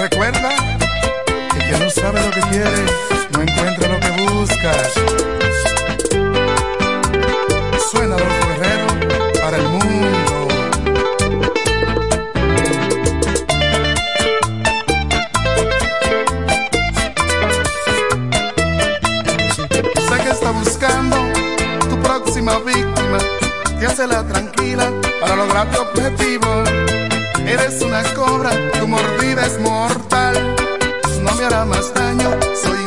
Recuerda que quien no sabe lo que quiere, no encuentra lo que busca. Suena Adolfo Guerrero para el mundo. Sé que está buscando tu próxima víctima. Te hace la tranquila para lograr tu objetivo. Eres una cobra, tu mordida es mortal. No me hará más daño, soy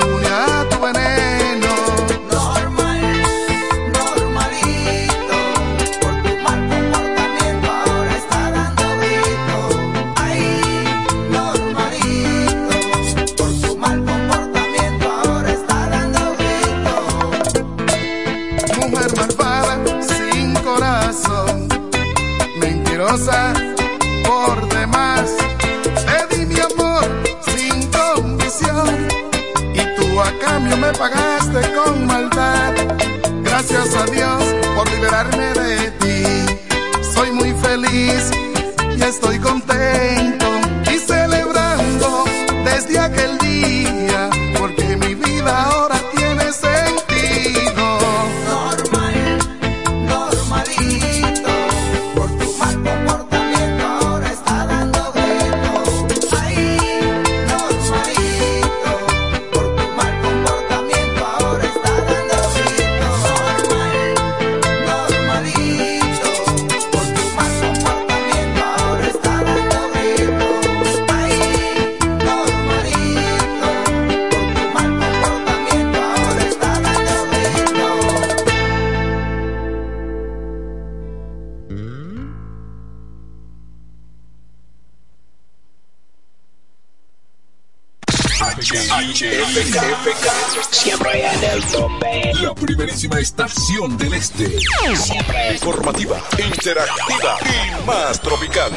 Siempre en el tope. La primerísima estación del este. Siempre Informativa, interactiva y más tropical.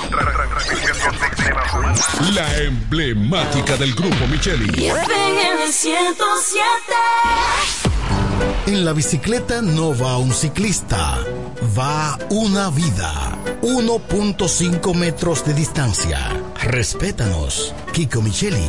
La emblemática del grupo Micheli. en el 107. En la bicicleta no va un ciclista, va una vida. 1.5 metros de distancia. Respétanos. Kiko Micheli,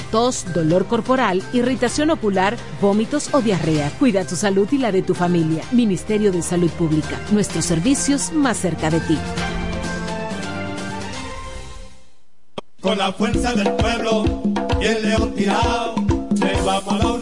tos, dolor corporal, irritación ocular, vómitos o diarrea. Cuida tu salud y la de tu familia. Ministerio de Salud Pública. Nuestros servicios más cerca de ti. Con la fuerza del pueblo y el león tirado, le vamos a dar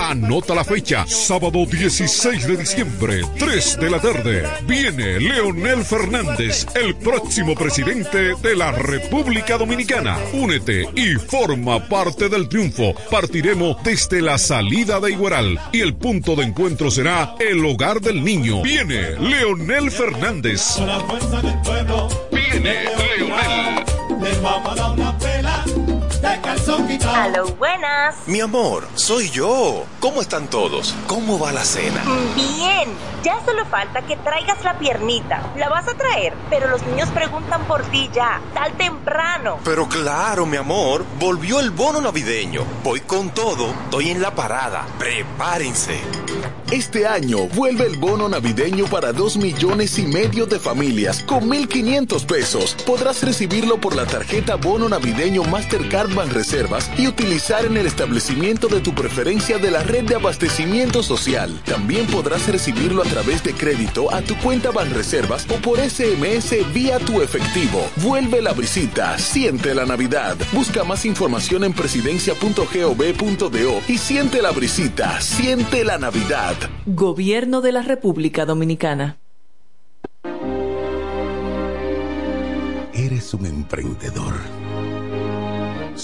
Anota la fecha, sábado 16 de diciembre, 3 de la tarde. Viene Leonel Fernández, el próximo presidente de la República Dominicana. Únete y forma parte del triunfo. Partiremos desde la salida de Igueral y el punto de encuentro será el hogar del niño. Viene Leonel Fernández. Viene Leonel. Calzón quitado. Aló, buenas. Mi amor, soy yo. ¿Cómo están todos? ¿Cómo va la cena? Bien, ya solo falta que traigas la piernita. La vas a traer, pero los niños preguntan por ti ya, tal temprano. Pero claro, mi amor, volvió el bono navideño. Voy con todo, estoy en la parada. Prepárense. Este año vuelve el bono navideño para 2 millones y medio de familias con 1.500 pesos. Podrás recibirlo por la tarjeta Bono Navideño Mastercard Banreservas y utilizar en el establecimiento de tu preferencia de la red de abastecimiento social. También podrás recibirlo a través de crédito a tu cuenta Banreservas o por SMS vía tu efectivo. Vuelve la brisita, siente la Navidad. Busca más información en presidencia.gov.do y siente la brisita, siente la Navidad. Gobierno de la República Dominicana. Eres un emprendedor.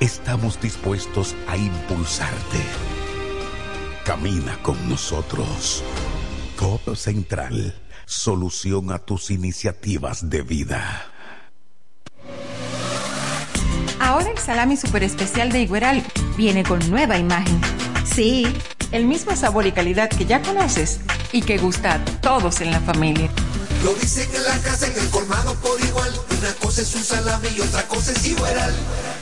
Estamos dispuestos a impulsarte. Camina con nosotros. Codo Central, solución a tus iniciativas de vida. Ahora el salami super especial de Igueral viene con nueva imagen. Sí, el mismo sabor y calidad que ya conoces y que gusta a todos en la familia. Lo dicen en la casa, en el colmado por igual. Una cosa es un salami y otra cosa es Igueral.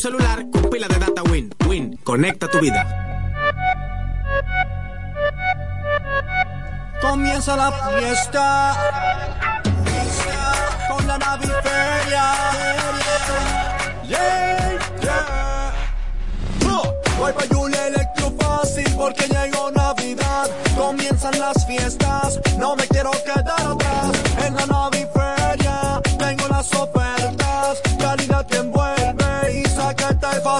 Celular con pila de data Win. Win, conecta tu vida. Comienza la fiesta con la naviferia. Yeah, yeah. Voy pa' Julia Electro fácil porque llegó Navidad. Comienzan las fiestas, no me quiero quedar atrás. En la naviferia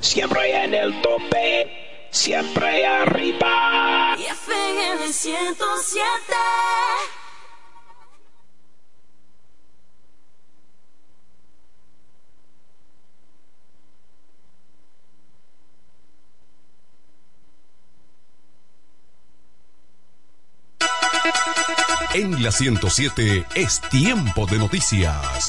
Siempre en el tope, siempre arriba. Y FM 107. En la 107 es tiempo de noticias.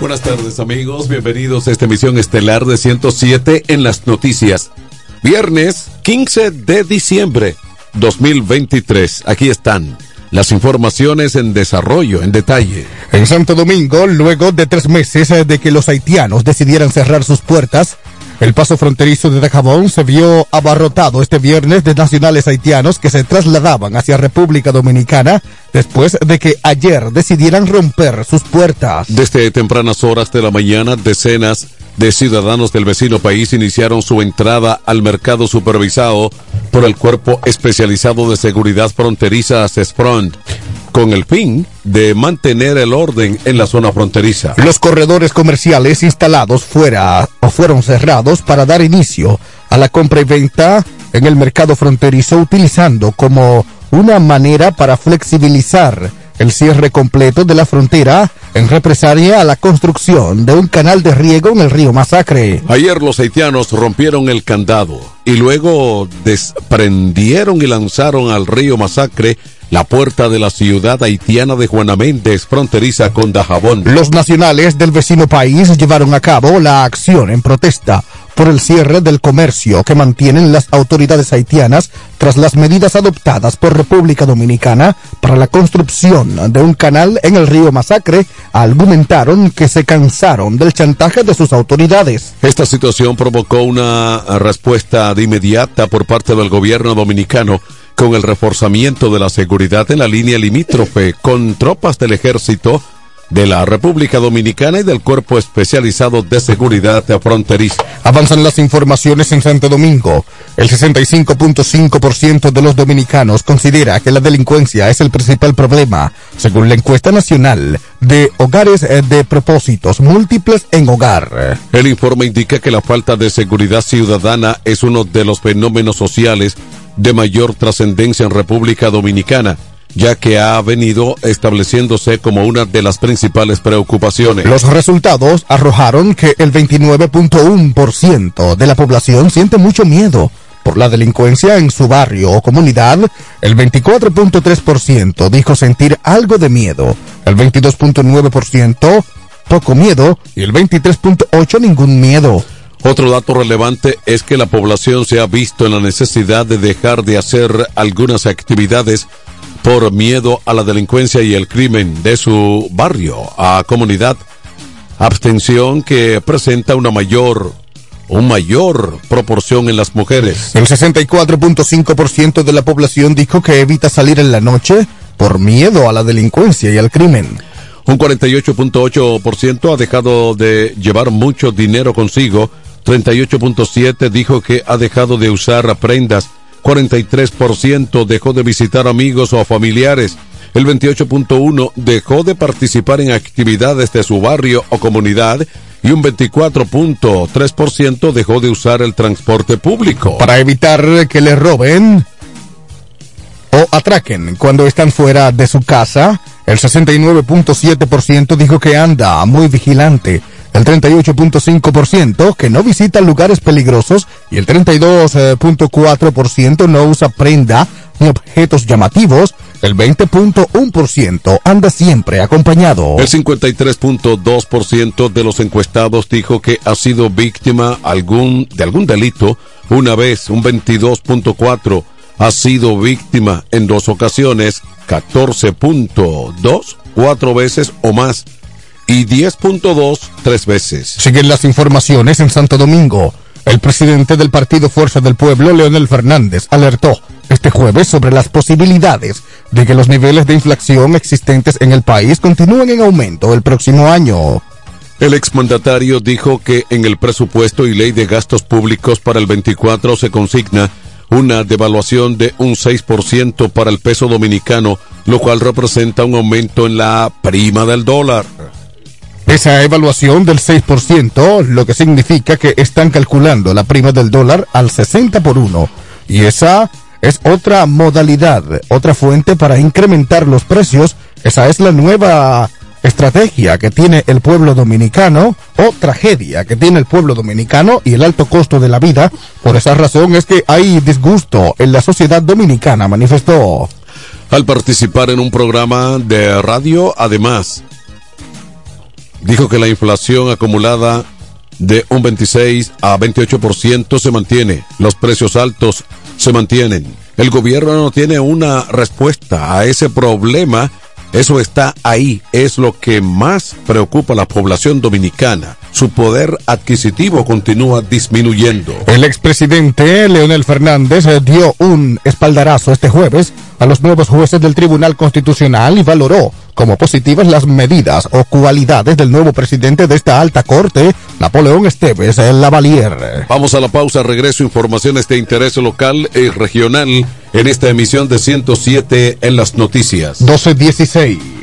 Buenas tardes amigos, bienvenidos a esta emisión estelar de 107 en las noticias. Viernes 15 de diciembre 2023. Aquí están las informaciones en desarrollo, en detalle. En Santo Domingo, luego de tres meses de que los haitianos decidieran cerrar sus puertas, el paso fronterizo de Dajabón se vio abarrotado este viernes de nacionales haitianos que se trasladaban hacia República Dominicana después de que ayer decidieran romper sus puertas. Desde tempranas horas de la mañana, decenas de ciudadanos del vecino país iniciaron su entrada al mercado supervisado por el Cuerpo Especializado de Seguridad Fronteriza CESFRONT con el fin de mantener el orden en la zona fronteriza. Los corredores comerciales instalados fuera o fueron cerrados para dar inicio a la compra y venta en el mercado fronterizo utilizando como una manera para flexibilizar el cierre completo de la frontera en represalia a la construcción de un canal de riego en el río Masacre. Ayer los haitianos rompieron el candado y luego desprendieron y lanzaron al río Masacre la puerta de la ciudad haitiana de Juana Méndez, fronteriza con Dajabón. Los nacionales del vecino país llevaron a cabo la acción en protesta por el cierre del comercio que mantienen las autoridades haitianas tras las medidas adoptadas por República Dominicana para la construcción de un canal en el río Masacre, argumentaron que se cansaron del chantaje de sus autoridades. Esta situación provocó una respuesta de inmediata por parte del gobierno dominicano con el reforzamiento de la seguridad en la línea limítrofe con tropas del ejército de la República Dominicana y del Cuerpo Especializado de Seguridad Fronteriza. Avanzan las informaciones en Santo Domingo. El 65.5% de los dominicanos considera que la delincuencia es el principal problema, según la encuesta nacional de hogares de propósitos múltiples en hogar. El informe indica que la falta de seguridad ciudadana es uno de los fenómenos sociales de mayor trascendencia en República Dominicana ya que ha venido estableciéndose como una de las principales preocupaciones. Los resultados arrojaron que el 29.1% de la población siente mucho miedo por la delincuencia en su barrio o comunidad, el 24.3% dijo sentir algo de miedo, el 22.9% poco miedo y el 23.8% ningún miedo. Otro dato relevante es que la población se ha visto en la necesidad de dejar de hacer algunas actividades por miedo a la delincuencia y el crimen de su barrio, a comunidad. Abstención que presenta una mayor una mayor proporción en las mujeres. El 64.5% de la población dijo que evita salir en la noche por miedo a la delincuencia y al crimen. Un 48.8% ha dejado de llevar mucho dinero consigo. 38.7% dijo que ha dejado de usar prendas 43% dejó de visitar amigos o familiares. El 28.1% dejó de participar en actividades de su barrio o comunidad y un 24.3% dejó de usar el transporte público. Para evitar que le roben, o atraquen cuando están fuera de su casa. El 69.7% dijo que anda muy vigilante. El 38.5% que no visita lugares peligrosos y el 32.4% no usa prenda ni objetos llamativos. El 20.1% anda siempre acompañado. El 53.2% de los encuestados dijo que ha sido víctima de algún delito una vez. Un 22.4% ha sido víctima en dos ocasiones. 14.2 cuatro veces o más y 10.2 tres veces. Siguen las informaciones en Santo Domingo. El presidente del Partido Fuerza del Pueblo, Leonel Fernández, alertó este jueves sobre las posibilidades de que los niveles de inflación existentes en el país continúen en aumento el próximo año. El exmandatario dijo que en el presupuesto y ley de gastos públicos para el 24 se consigna una devaluación de un 6% para el peso dominicano, lo cual representa un aumento en la prima del dólar. Esa evaluación del 6%, lo que significa que están calculando la prima del dólar al 60 por 1. Y esa es otra modalidad, otra fuente para incrementar los precios. Esa es la nueva estrategia que tiene el pueblo dominicano o tragedia que tiene el pueblo dominicano y el alto costo de la vida. Por esa razón es que hay disgusto en la sociedad dominicana, manifestó. Al participar en un programa de radio, además, dijo que la inflación acumulada de un 26 a 28% se mantiene, los precios altos se mantienen. El gobierno no tiene una respuesta a ese problema, eso está ahí, es lo que más preocupa a la población dominicana. Su poder adquisitivo continúa disminuyendo. El expresidente Leonel Fernández dio un espaldarazo este jueves a los nuevos jueces del Tribunal Constitucional y valoró como positivas las medidas o cualidades del nuevo presidente de esta alta corte, Napoleón Esteves Lavalier. Vamos a la pausa, regreso informaciones de interés local y regional en esta emisión de 107 en las noticias. 1216.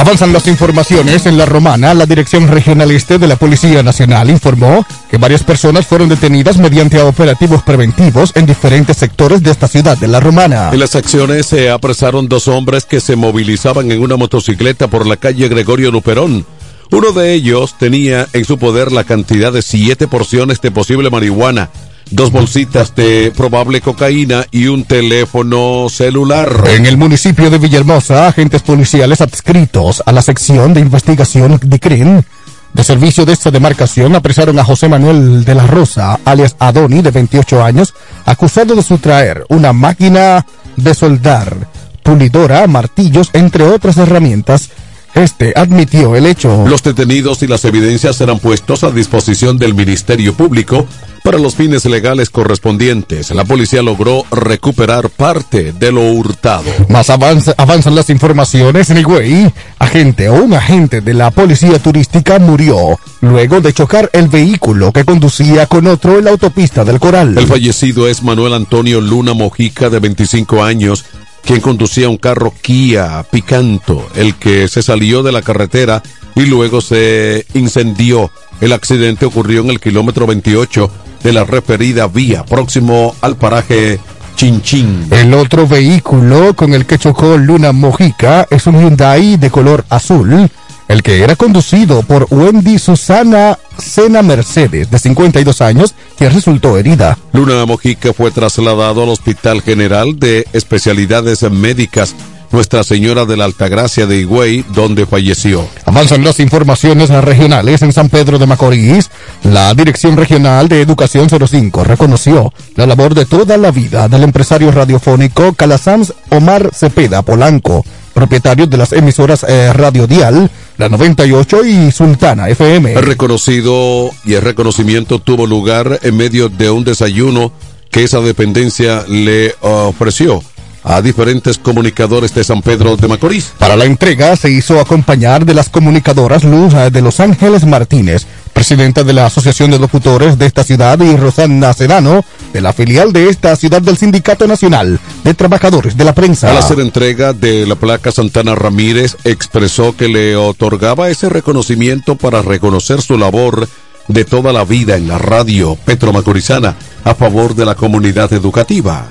Avanzan las informaciones en la Romana. La Dirección Regional Este de la Policía Nacional informó que varias personas fueron detenidas mediante operativos preventivos en diferentes sectores de esta ciudad de la Romana. En las acciones se apresaron dos hombres que se movilizaban en una motocicleta por la calle Gregorio Luperón. Uno de ellos tenía en su poder la cantidad de siete porciones de posible marihuana dos bolsitas de probable cocaína y un teléfono celular. En el municipio de Villahermosa, agentes policiales adscritos a la sección de investigación de CRIM de servicio de esta demarcación apresaron a José Manuel de la Rosa, alias Adoni, de 28 años, acusado de sustraer una máquina de soldar, pulidora, martillos, entre otras herramientas este admitió el hecho. Los detenidos y las evidencias serán puestos a disposición del Ministerio Público para los fines legales correspondientes. La policía logró recuperar parte de lo hurtado. Más avanzan las informaciones en Higüey. Agente o un agente de la policía turística murió luego de chocar el vehículo que conducía con otro en la autopista del Coral. El fallecido es Manuel Antonio Luna Mojica, de 25 años, quien conducía un carro Kia Picanto, el que se salió de la carretera y luego se incendió. El accidente ocurrió en el kilómetro 28 de la referida vía, próximo al paraje Chinchín. El otro vehículo con el que chocó Luna Mojica es un Hyundai de color azul el que era conducido por Wendy Susana Sena Mercedes, de 52 años, que resultó herida. Luna Mojica fue trasladado al Hospital General de Especialidades Médicas nuestra Señora de la Altagracia de Higüey, donde falleció. Avanzan las informaciones regionales en San Pedro de Macorís. La Dirección Regional de Educación 05 reconoció la labor de toda la vida del empresario radiofónico Calasams Omar Cepeda Polanco, propietario de las emisoras eh, Radio Dial, la 98 y Sultana FM. El reconocido y el reconocimiento tuvo lugar en medio de un desayuno que esa dependencia le ofreció a diferentes comunicadores de San Pedro de Macorís. Para la entrega se hizo acompañar de las comunicadoras Luz de Los Ángeles Martínez, presidenta de la Asociación de Locutores de esta ciudad, y Rosana Sedano, de la filial de esta ciudad del Sindicato Nacional de Trabajadores de la Prensa. Al hacer entrega de la placa Santana Ramírez, expresó que le otorgaba ese reconocimiento para reconocer su labor de toda la vida en la radio petromacorizana a favor de la comunidad educativa.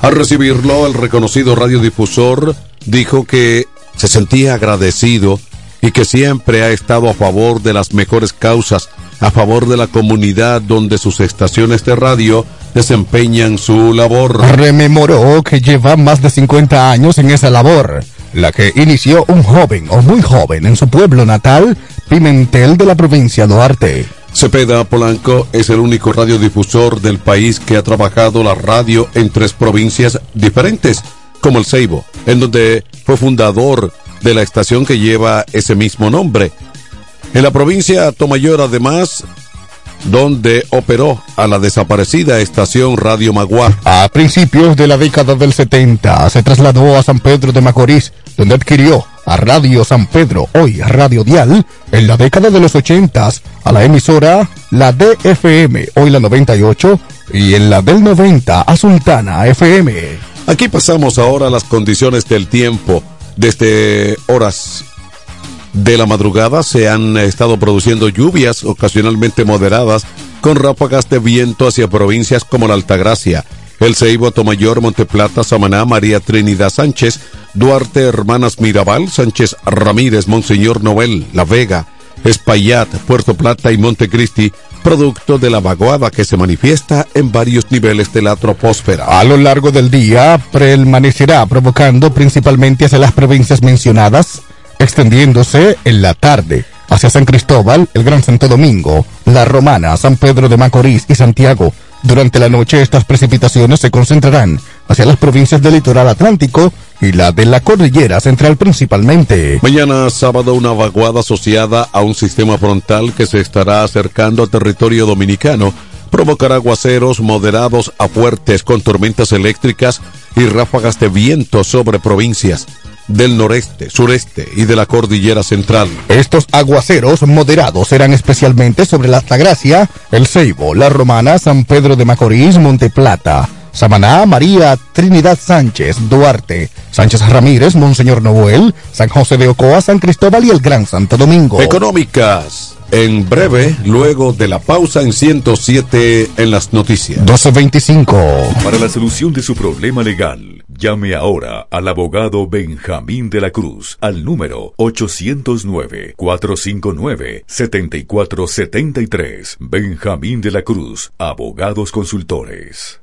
Al recibirlo, el reconocido radiodifusor dijo que se sentía agradecido y que siempre ha estado a favor de las mejores causas, a favor de la comunidad donde sus estaciones de radio desempeñan su labor. Rememoró que lleva más de 50 años en esa labor, la que inició un joven o muy joven en su pueblo natal, Pimentel de la provincia de Duarte. Cepeda Polanco es el único radiodifusor del país que ha trabajado la radio en tres provincias diferentes, como el Ceibo, en donde fue fundador de la estación que lleva ese mismo nombre. En la provincia Tomayor, además, donde operó a la desaparecida estación Radio Magua. A principios de la década del 70 se trasladó a San Pedro de Macorís, donde adquirió a Radio San Pedro, hoy Radio Dial, en la década de los 80 a la emisora la DFM, hoy la 98, y en la del 90 a Sultana FM. Aquí pasamos ahora a las condiciones del tiempo. Desde horas de la madrugada se han estado produciendo lluvias ocasionalmente moderadas con ráfagas de viento hacia provincias como la Altagracia, El Ceibo, Tomayor, Monteplata, Samaná, María Trinidad Sánchez, Duarte, Hermanas Mirabal, Sánchez Ramírez, Monseñor Noel, La Vega, Espaillat, Puerto Plata y Montecristi, producto de la vaguada que se manifiesta en varios niveles de la troposfera. A lo largo del día permanecerá provocando principalmente hacia las provincias mencionadas, extendiéndose en la tarde hacia San Cristóbal, el Gran Santo Domingo, La Romana, San Pedro de Macorís y Santiago. Durante la noche estas precipitaciones se concentrarán hacia las provincias del litoral atlántico y la de la cordillera central principalmente. Mañana sábado una vaguada asociada a un sistema frontal que se estará acercando al territorio dominicano provocará aguaceros moderados a fuertes con tormentas eléctricas y ráfagas de viento sobre provincias del noreste, sureste y de la cordillera central. Estos aguaceros moderados serán especialmente sobre la Altagracia, El Ceibo, La Romana, San Pedro de Macorís, Monteplata, Samaná, María, Trinidad Sánchez, Duarte, Sánchez Ramírez, Monseñor Noel, San José de Ocoa, San Cristóbal y el Gran Santo Domingo. Económicas. En breve, luego de la pausa en 107 en las noticias. 1225. Para la solución de su problema legal, llame ahora al abogado Benjamín de la Cruz al número 809-459-7473. Benjamín de la Cruz, abogados consultores.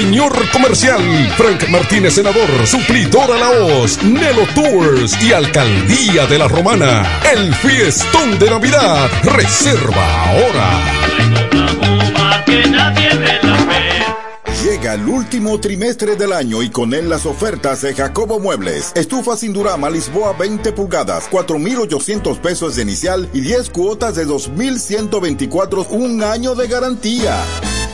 Ruiseñor Comercial. Frank Martínez, senador, suplidor a la voz, Nelo Tours y Alcaldía de la Romana. El fiestón de Navidad. Reserva ahora. Llega el último trimestre del año y con él las ofertas de Jacobo Muebles. Estufa sin Durama Lisboa 20 pulgadas, 4,800 pesos de inicial y 10 cuotas de 2,124, un año de garantía.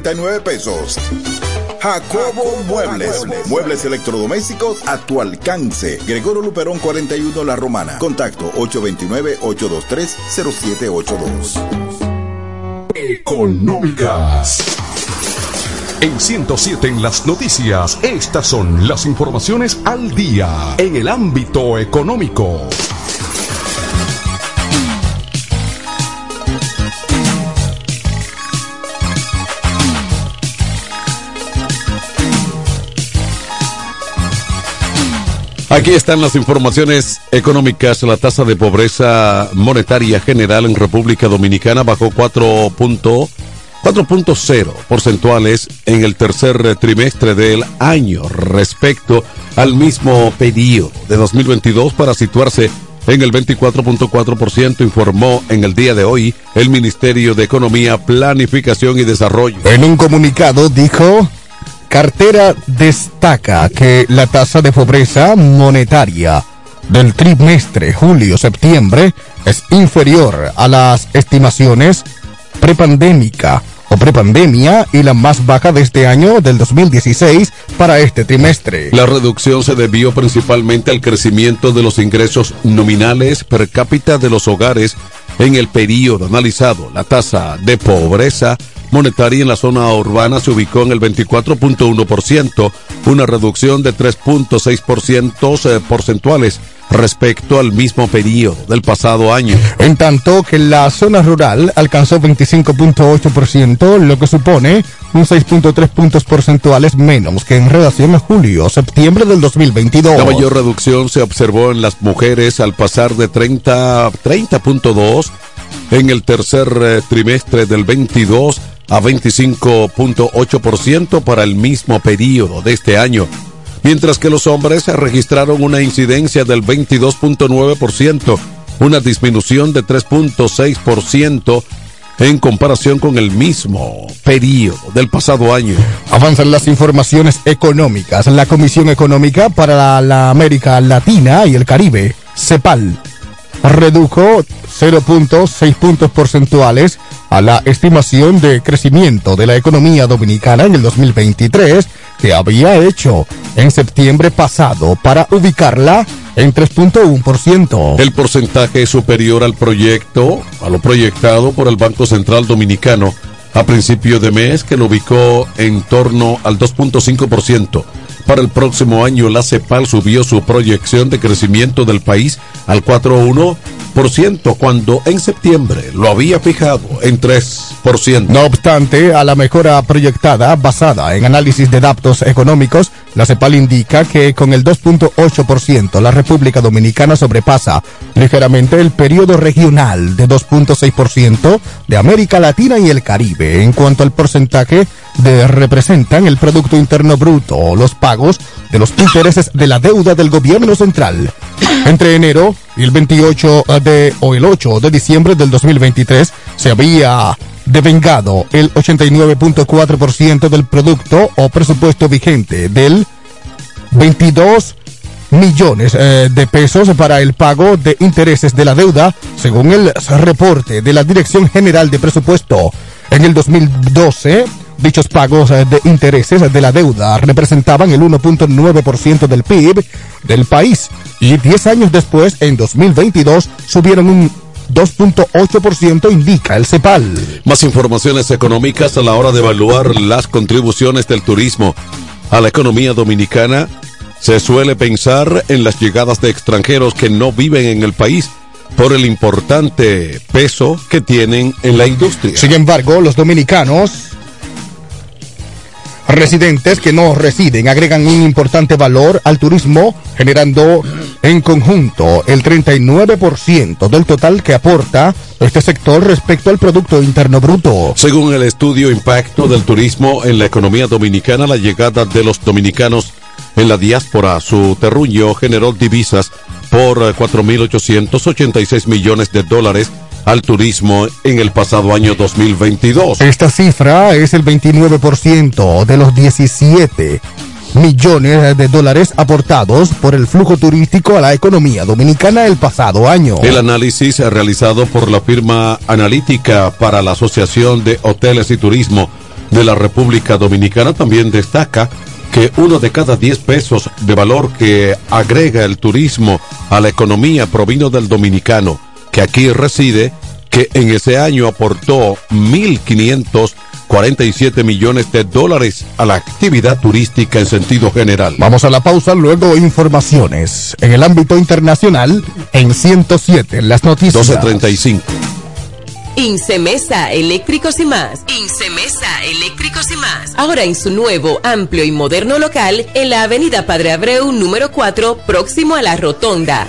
12,339 pesos. Jacobo Muebles. Muebles electrodomésticos a tu alcance. Gregorio Luperón 41 La Romana. Contacto 829-823-0782. Económicas. En 107 en las noticias, estas son las informaciones al día en el ámbito económico. Aquí están las informaciones económicas. La tasa de pobreza monetaria general en República Dominicana bajó 4.0 porcentuales en el tercer trimestre del año respecto al mismo periodo de 2022 para situarse en el 24.4%, informó en el día de hoy el Ministerio de Economía, Planificación y Desarrollo. En un comunicado dijo Cartera destaca que la tasa de pobreza monetaria del trimestre julio-septiembre es inferior a las estimaciones prepandémica o prepandemia y la más baja de este año del 2016 para este trimestre. La reducción se debió principalmente al crecimiento de los ingresos nominales per cápita de los hogares en el periodo analizado. La tasa de pobreza monetaria en la zona urbana se ubicó en el 24.1%, una reducción de 3.6% eh, porcentuales respecto al mismo periodo del pasado año. En tanto que la zona rural alcanzó 25.8%, lo que supone un 6.3 puntos porcentuales menos que en relación a julio-septiembre del 2022. La mayor reducción se observó en las mujeres al pasar de 30 30.2 en el tercer eh, trimestre del 22 a 25.8% para el mismo periodo de este año, mientras que los hombres registraron una incidencia del 22.9%, una disminución de 3.6% en comparación con el mismo periodo del pasado año. Avanzan las informaciones económicas. La Comisión Económica para la América Latina y el Caribe, CEPAL, redujo 0.6 puntos porcentuales a la estimación de crecimiento de la economía dominicana en el 2023 que había hecho en septiembre pasado para ubicarla en 3.1%. El porcentaje es superior al proyecto, a lo proyectado por el Banco Central Dominicano a principio de mes, que lo ubicó en torno al 2.5%. Para el próximo año, la CEPAL subió su proyección de crecimiento del país al 4.1%, cuando en septiembre lo había fijado en 3%. No obstante, a la mejora proyectada basada en análisis de datos económicos, la CEPAL indica que con el 2.8% la República Dominicana sobrepasa ligeramente el periodo regional de 2.6% de América Latina y el Caribe en cuanto al porcentaje de representan el Producto Interno Bruto los pagos de los intereses de la deuda del gobierno central. Entre enero y el 28 de o el 8 de diciembre del 2023 se había devengado el 89.4% del producto o presupuesto vigente del 22 millones eh, de pesos para el pago de intereses de la deuda, según el reporte de la Dirección General de Presupuesto. En el 2012, dichos pagos eh, de intereses de la deuda representaban el 1.9% del PIB del país y 10 años después, en 2022, subieron un 2.8% indica el CEPAL. Más informaciones económicas a la hora de evaluar las contribuciones del turismo a la economía dominicana. Se suele pensar en las llegadas de extranjeros que no viven en el país por el importante peso que tienen en la industria. Sin embargo, los dominicanos residentes que no residen agregan un importante valor al turismo, generando en conjunto el 39% del total que aporta este sector respecto al Producto Interno Bruto. Según el estudio Impacto del Turismo en la Economía Dominicana, la llegada de los dominicanos en la diáspora a su terruño generó divisas por 4.886 millones de dólares al turismo en el pasado año 2022. Esta cifra es el 29% de los 17 millones de dólares aportados por el flujo turístico a la economía dominicana el pasado año. El análisis realizado por la firma analítica para la Asociación de Hoteles y Turismo de la República Dominicana también destaca que uno de cada 10 pesos de valor que agrega el turismo a la economía provino del dominicano, que aquí reside, que en ese año aportó 1.547 millones de dólares a la actividad turística en sentido general. Vamos a la pausa, luego informaciones en el ámbito internacional en 107 en las noticias. 1235. Incemesa Eléctricos y más. Incemesa Eléctricos y más. Ahora en su nuevo, amplio y moderno local en la Avenida Padre Abreu número 4, próximo a la Rotonda.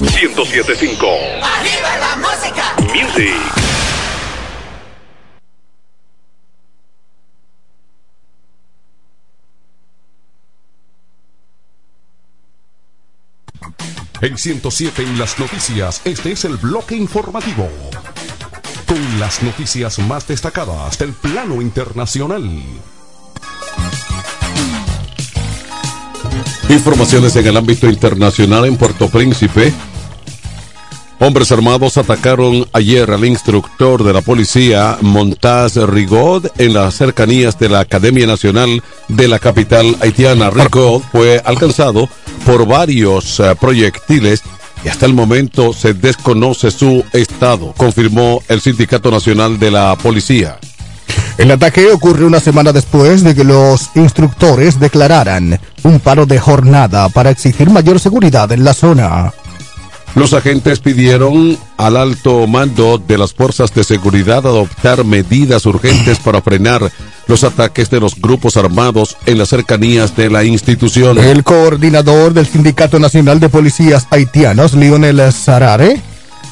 1075 ¡Arriba la música! Music. En 107 en las noticias, este es el bloque informativo. Con las noticias más destacadas del plano internacional. Informaciones en el ámbito internacional en Puerto Príncipe. Hombres armados atacaron ayer al instructor de la policía Montaz Rigaud en las cercanías de la Academia Nacional de la capital haitiana. Rigaud fue alcanzado por varios eh, proyectiles y hasta el momento se desconoce su estado, confirmó el Sindicato Nacional de la Policía. El ataque ocurre una semana después de que los instructores declararan un paro de jornada para exigir mayor seguridad en la zona. Los agentes pidieron al alto mando de las fuerzas de seguridad adoptar medidas urgentes para frenar los ataques de los grupos armados en las cercanías de la institución. El coordinador del Sindicato Nacional de Policías Haitianos, Lionel Sarare,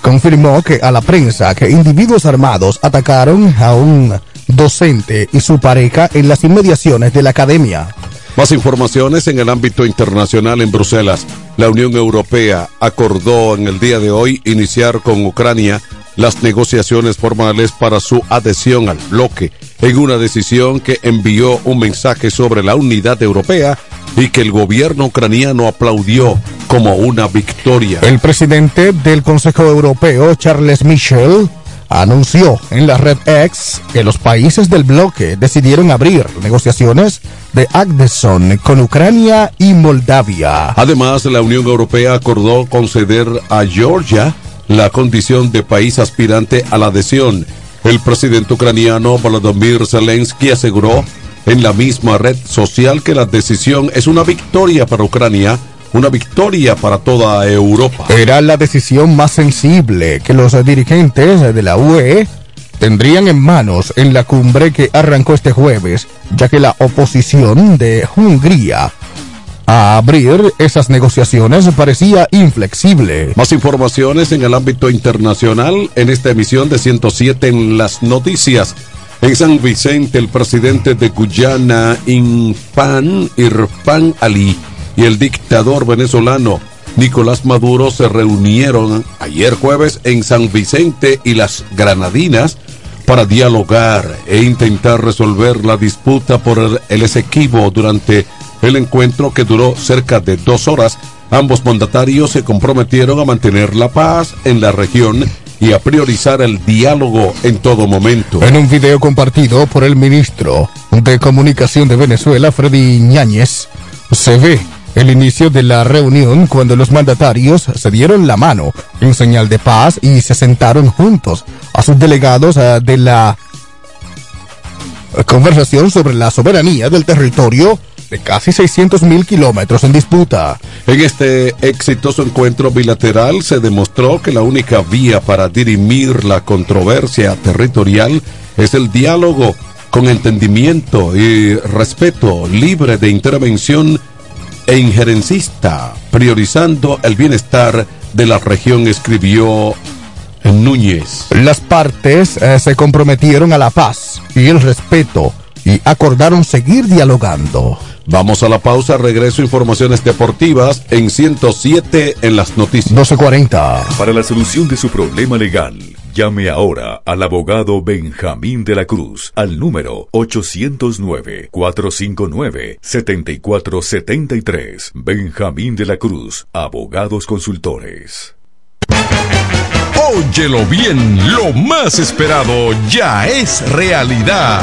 confirmó que a la prensa que individuos armados atacaron a un docente y su pareja en las inmediaciones de la academia. Más informaciones en el ámbito internacional en Bruselas. La Unión Europea acordó en el día de hoy iniciar con Ucrania las negociaciones formales para su adhesión al bloque, en una decisión que envió un mensaje sobre la unidad europea y que el gobierno ucraniano aplaudió como una victoria. El presidente del Consejo Europeo, Charles Michel, anunció en la red X que los países del bloque decidieron abrir negociaciones de adhesión con Ucrania y Moldavia. Además, la Unión Europea acordó conceder a Georgia la condición de país aspirante a la adhesión. El presidente ucraniano Volodymyr Zelensky aseguró en la misma red social que la decisión es una victoria para Ucrania una victoria para toda Europa. Era la decisión más sensible que los dirigentes de la UE tendrían en manos en la cumbre que arrancó este jueves, ya que la oposición de Hungría a abrir esas negociaciones parecía inflexible. Más informaciones en el ámbito internacional en esta emisión de 107 en las noticias. En San Vicente, el presidente de Guyana, Infan Irfan Ali, y el dictador venezolano Nicolás Maduro se reunieron ayer jueves en San Vicente y las Granadinas para dialogar e intentar resolver la disputa por el, Esequibo durante el encuentro que duró cerca de dos horas Ambos mandatarios se comprometieron a mantener la paz en la región y a priorizar el diálogo en todo momento. En un video compartido por el ministro de Comunicación de Venezuela, Freddy Ñáñez, se ve el inicio de la reunión cuando los mandatarios se dieron la mano en señal de paz y se sentaron juntos a sus delegados eh, de la conversación sobre la soberanía del territorio de casi 600 mil kilómetros en disputa. En este exitoso encuentro bilateral se demostró que la única vía para dirimir la controversia territorial es el diálogo con entendimiento y respeto libre de intervención e injerencista, priorizando el bienestar de la región, escribió Núñez. Las partes eh, se comprometieron a la paz y el respeto y acordaron seguir dialogando. Vamos a la pausa, regreso informaciones deportivas en 107 en las noticias. 1240. Para la solución de su problema legal, llame ahora al abogado Benjamín de la Cruz al número 809-459-7473. Benjamín de la Cruz, abogados consultores. Óyelo bien, lo más esperado ya es realidad.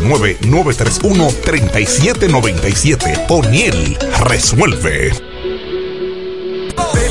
809-931-3797. Poniel resuelve.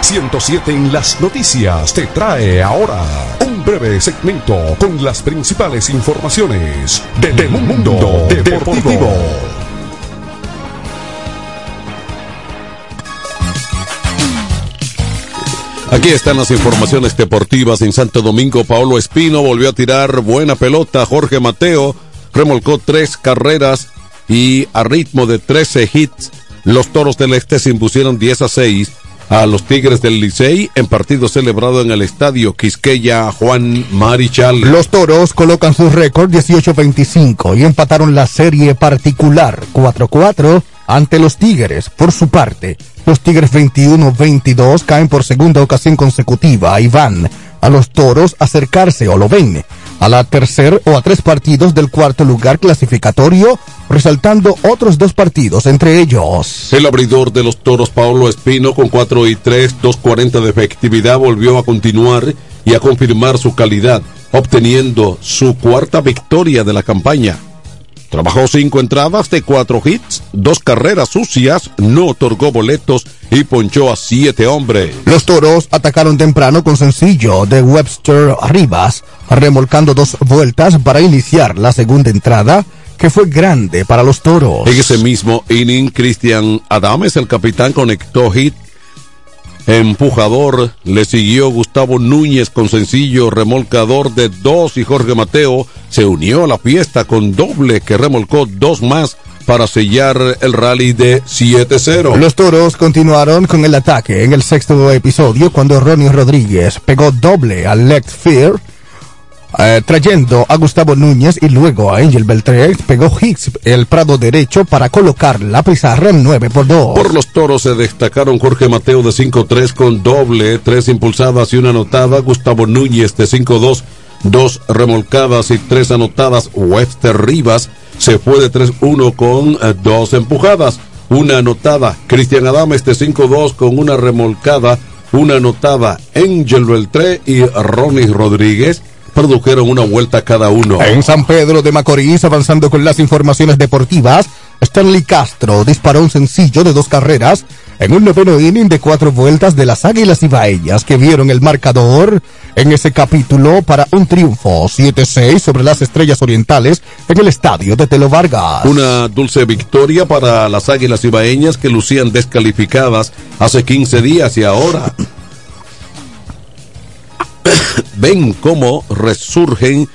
107 en las noticias te trae ahora un breve segmento con las principales informaciones del mundo deportivo. Aquí están las informaciones deportivas en Santo Domingo. Paulo Espino volvió a tirar buena pelota. Jorge Mateo remolcó tres carreras y a ritmo de 13 hits, los toros del este se impusieron 10 a 6 a los Tigres del Licey en partido celebrado en el estadio Quisqueya Juan Marichal. Los toros colocan su récord 18-25 y empataron la serie particular 4-4 ante los Tigres. Por su parte, los Tigres 21-22 caen por segunda ocasión consecutiva y van a los toros acercarse o lo ven a la tercer o a tres partidos del cuarto lugar clasificatorio, resaltando otros dos partidos entre ellos. El abridor de los toros, Paulo Espino, con 4 y 3, 2.40 de efectividad, volvió a continuar y a confirmar su calidad, obteniendo su cuarta victoria de la campaña. Trabajó cinco entradas de cuatro hits, dos carreras sucias, no otorgó boletos y ponchó a siete hombres. Los toros atacaron temprano con sencillo de Webster Rivas, remolcando dos vueltas para iniciar la segunda entrada, que fue grande para los toros. En ese mismo inning, Cristian Adames, el capitán, conectó hit. Empujador le siguió Gustavo Núñez con sencillo remolcador de dos y Jorge Mateo se unió a la fiesta con doble que remolcó dos más para sellar el rally de 7-0. Los toros continuaron con el ataque en el sexto episodio cuando Ronnie Rodríguez pegó doble al left field eh, trayendo a Gustavo Núñez y luego a Angel Beltré, pegó Hicks el prado derecho para colocar la pizarra en 9 por 2. Por los toros se destacaron Jorge Mateo de 5-3 con doble, tres impulsadas y una anotada, Gustavo Núñez de 5-2, dos remolcadas y tres anotadas, Webster Rivas se fue de 3-1 con eh, dos empujadas, una anotada, Cristian Adames de 5-2 con una remolcada, una anotada, Angel Beltré y Ronnie Rodríguez produjeron una vuelta cada uno. En San Pedro de Macorís, avanzando con las informaciones deportivas, Stanley Castro disparó un sencillo de dos carreras en un noveno inning de cuatro vueltas de las Águilas Ibaeñas que vieron el marcador en ese capítulo para un triunfo 7-6 sobre las Estrellas Orientales en el estadio de Telo Vargas. Una dulce victoria para las Águilas Ibaeñas que lucían descalificadas hace 15 días y ahora ven cómo resurgen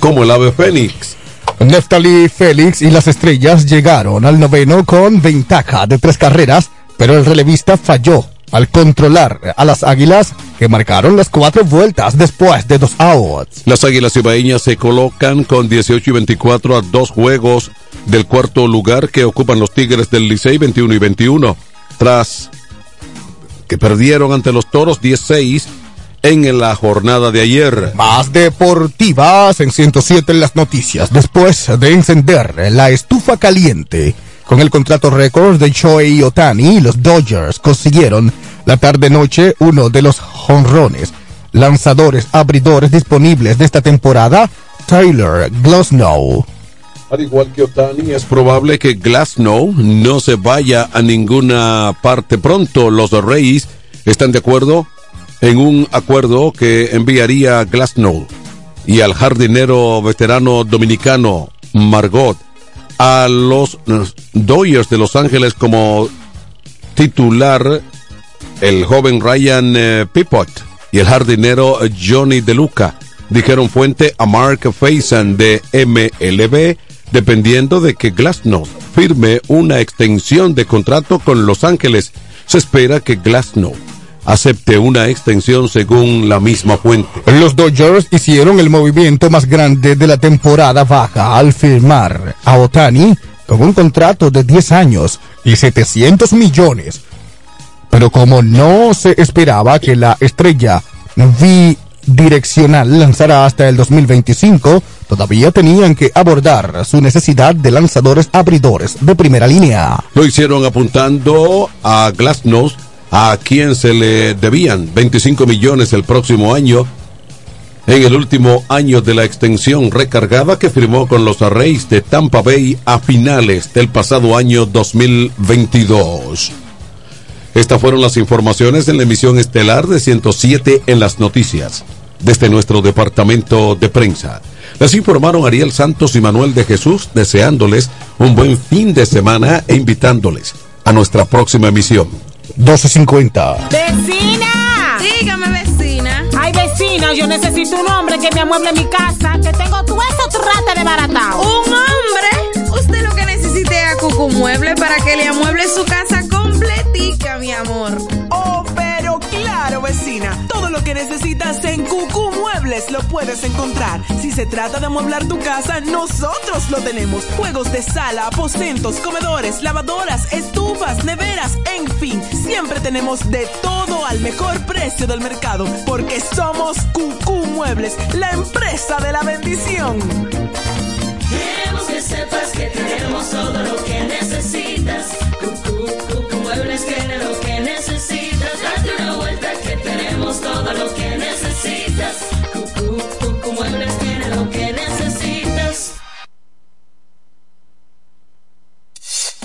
como el ave fénix. Neftali Félix y las estrellas llegaron al noveno con ventaja de tres carreras, pero el relevista falló al controlar a las águilas que marcaron las cuatro vueltas después de dos outs. Las águilas ibaeñas se colocan con 18 y 24 a dos juegos del cuarto lugar que ocupan los Tigres del Licey 21 y 21. Tras que perdieron ante los Toros 16 en la jornada de ayer. Más deportivas en 107 en las noticias. Después de encender la estufa caliente con el contrato récord de Shohei Otani, los Dodgers consiguieron la tarde-noche uno de los jonrones, lanzadores abridores disponibles de esta temporada, Tyler Glasnow. Al igual que Otani, es probable que Glasnow no se vaya a ninguna parte pronto. Los Reyes están de acuerdo en un acuerdo que enviaría a Glasnow y al jardinero veterano dominicano Margot a los Dodgers de Los Ángeles como titular el joven Ryan eh, Pipot y el jardinero Johnny DeLuca, dijeron fuente a Mark Faison de MLB, dependiendo de que Glasnow firme una extensión de contrato con Los Ángeles. Se espera que Glasnow acepte una extensión según la misma fuente. Los Dodgers hicieron el movimiento más grande de la temporada baja al firmar a Otani con un contrato de 10 años y 700 millones. Pero como no se esperaba que la estrella bidireccional lanzara hasta el 2025, todavía tenían que abordar su necesidad de lanzadores abridores de primera línea. Lo hicieron apuntando a Glasnow a quien se le debían 25 millones el próximo año en el último año de la extensión recargada que firmó con los Rays de Tampa Bay a finales del pasado año 2022. Estas fueron las informaciones en la emisión estelar de 107 en las noticias, desde nuestro departamento de prensa. Les informaron Ariel Santos y Manuel de Jesús, deseándoles un buen fin de semana e invitándoles a nuestra próxima emisión. 1250. ¡Vecina! Dígame, vecina. Ay, vecina, yo necesito un hombre que me amueble mi casa, que tengo todo eso trate de barata. ¿Un hombre? Usted lo que necesite es a Cucumueble para que le amueble su casa completica, mi amor. Oh, pero claro, vecina. Todo lo que necesitas en Cucumueble lo puedes encontrar. Si se trata de amueblar tu casa, nosotros lo tenemos. Juegos de sala, aposentos, comedores, lavadoras, estufas, neveras, en fin. Siempre tenemos de todo al mejor precio del mercado. Porque somos QQ Muebles, la empresa de la bendición. Queremos que sepas que tenemos todo lo que necesitas. QQ Muebles tiene lo que necesitas. Date una vuelta que tenemos todo lo que necesitas.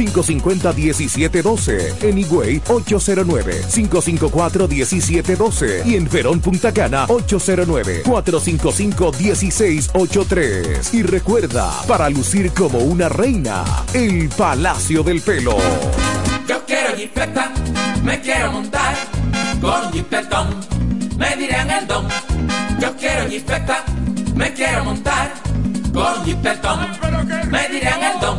809-550-1712. En Higüey, 809-554-1712. Y en Verón Punta Cana, 809-455-1683. Y recuerda, para lucir como una reina, el Palacio del Pelo. Yo quiero jipeta, me quiero montar con jipetón, me dirán el don. Yo quiero jipeta, me quiero montar con jipetón, me dirán el don.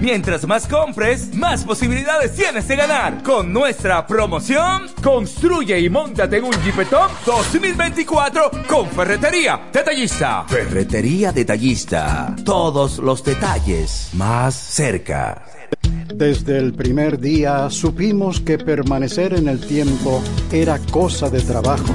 Mientras más compres, más posibilidades tienes de ganar. Con nuestra promoción, construye y montate en un Jeepetop 2024 con Ferretería Detallista. Ferretería Detallista. Todos los detalles más cerca. Desde el primer día supimos que permanecer en el tiempo era cosa de trabajo.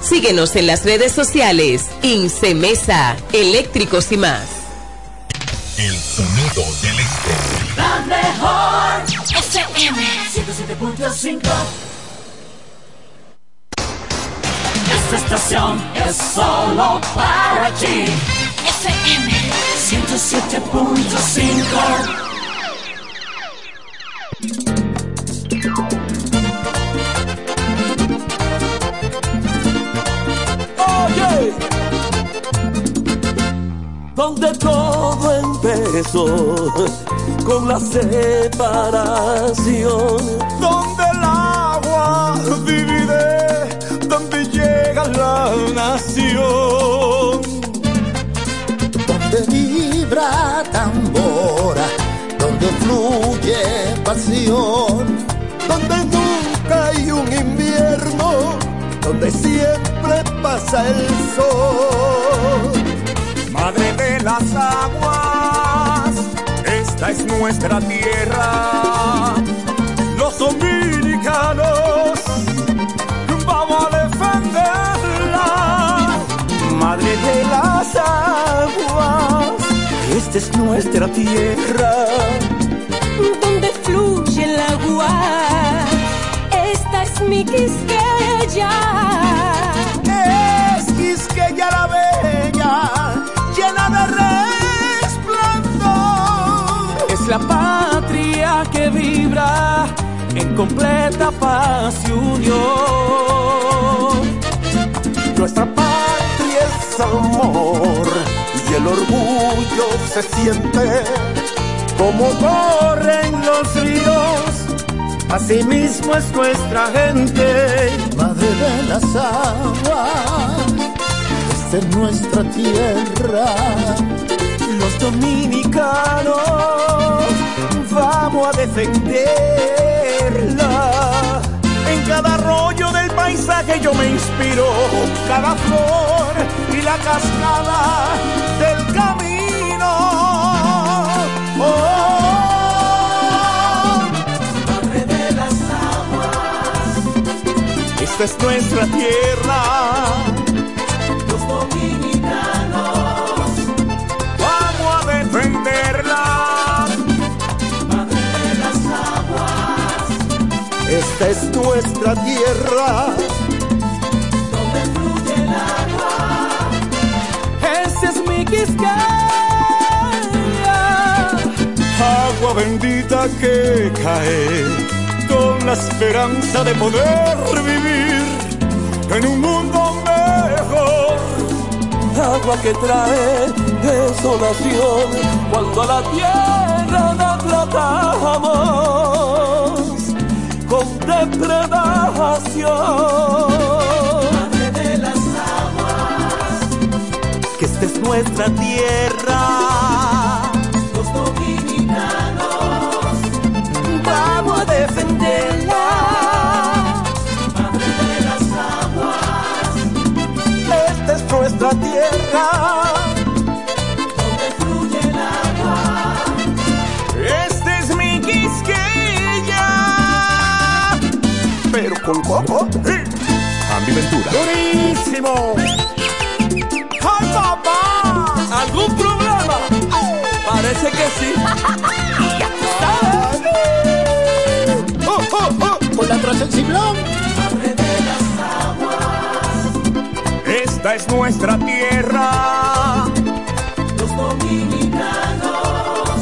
Síguenos en las redes sociales. Incemesa, eléctricos y más. El sonido del este. La mejor FM 107.5 Esta estación es solo para ti FM 107.5 donde todo empezó con la separación, donde el agua divide, donde llega la nación, donde vibra tambora, donde fluye pasión, donde nunca hay un invierno, donde siempre pasa el sol. Madre de las aguas, esta es nuestra tierra. Los dominicanos vamos a defenderla. Madre de las aguas, esta es nuestra tierra. donde fluye el agua. Esta es mi quisqueya. La patria que vibra en completa paz y unión. Nuestra patria es amor y el orgullo se siente como corren los ríos. Asimismo es nuestra gente, madre de las aguas, es nuestra tierra. Los dominicanos vamos a defenderla. En cada arroyo del paisaje yo me inspiro, cada flor y la cascada del camino. Oh, de las aguas esta es nuestra tierra. Es nuestra tierra. Donde fluye el agua Ese es mi Quisqueya. Agua bendita que cae con la esperanza de poder vivir en un mundo mejor. Agua que trae desolación cuando a la tierra la tratamos con depredación. Madre de las aguas Que esta es nuestra tierra. Con coco. Andy Ventura. Durísimo. ¡Ay, papá! ¿Algún problema? Parece que sí. Oh, oh, oh. Con la aguas Esta es nuestra tierra. Los dominicanos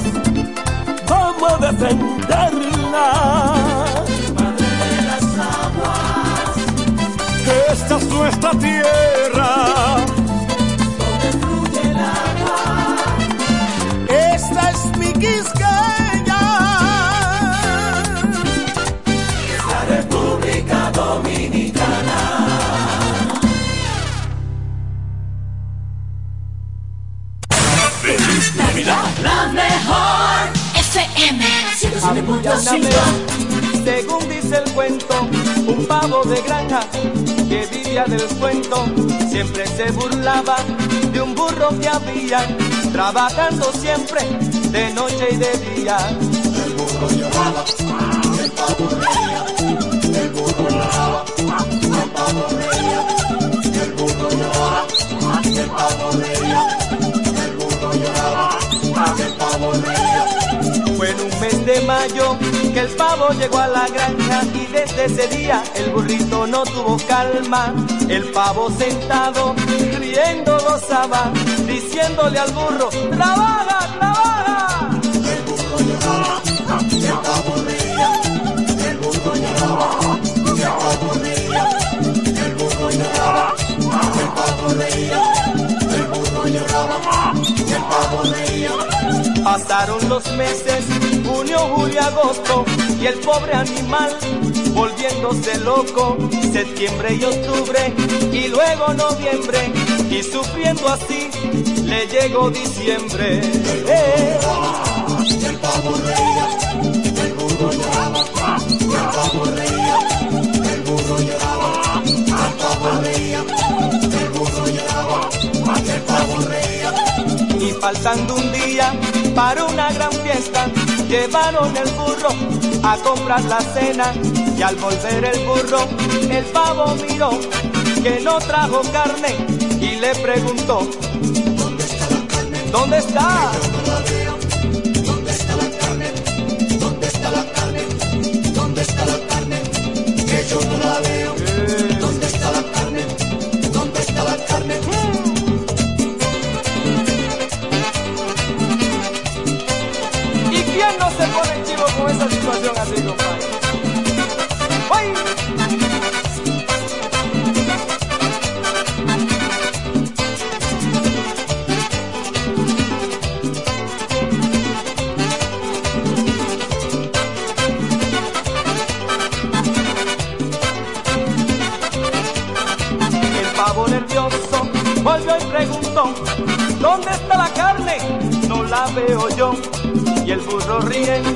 Vamos a defenderla. nuestra tierra. Donde fluye el agua. Esta es mi quisqueya. Es la República Dominicana. Feliz Navidad. La mejor FM. 107.5. Según dice el cuento un pavo de granja que vivía del cuento siempre se burlaba de un burro que había, trabajando siempre de noche y de día. El burro lloraba, el pavo reía, el burro lloraba, el pavo reía, el burro lloraba, el pavo reía, el burro lloraba, el pavo reía. En un mes de mayo que el pavo llegó a la granja y desde ese día el burrito no tuvo calma. El pavo sentado, riendo gozaba, diciéndole al burro, trabaja, trabaja. El burro lloraba, pavo reía, el burro lloraba, pavo reía, el burro lloraba, el pavo reía, el burro lloraba, el pavo reía. Pasaron los meses, junio, julio, agosto, y el pobre animal volviéndose loco, septiembre y octubre, y luego noviembre, y sufriendo así, le llegó diciembre. Eh. El pavo reía, el burro lloraba, el pavo reía, el burro lloraba, el pavo reía, el burro lloraba, el pavo reía. Faltando un día para una gran fiesta, llevaron el burro a comprar la cena. Y al volver el burro, el pavo miró que no trajo carne y le preguntó: ¿Dónde está la carne? ¿Dónde está?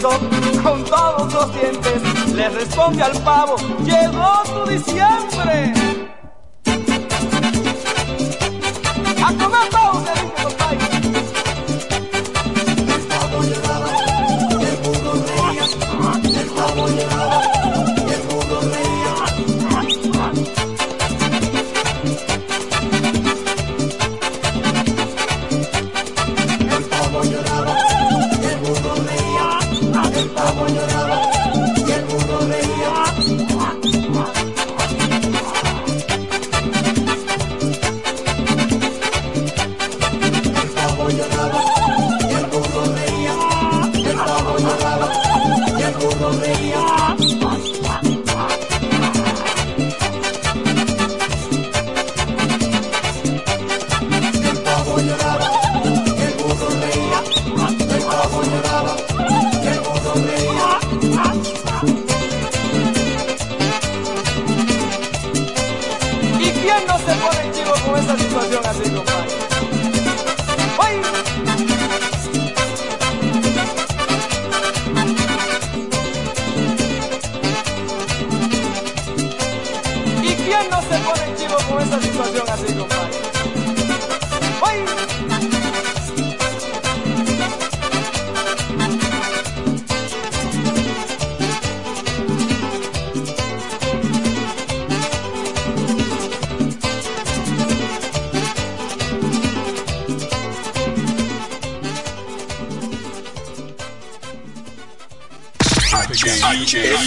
Con todos los dientes le responde al pavo, llegó tu diciembre.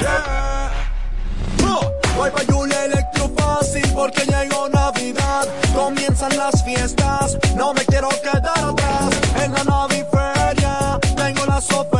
yeah. Voy pa' Julia Electro Fácil porque llegó Navidad. Comienzan las fiestas, no me quiero quedar atrás. En la naviferia tengo las ofertas.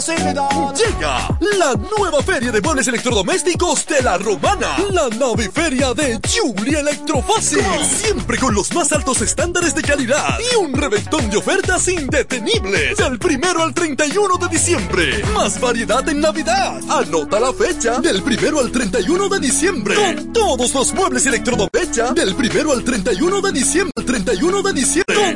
Facilidad. Llega la nueva feria de muebles electrodomésticos de la Romana. La naviferia de Julia Electrofácil. Siempre con los más altos estándares de calidad y un reventón de ofertas indetenibles. Del primero al 31 de diciembre. Más variedad en Navidad. Anota la fecha. Del primero al 31 de diciembre. Con todos los muebles electrodomésticos. Del primero al 31 de diciembre. 31 de diciembre. Con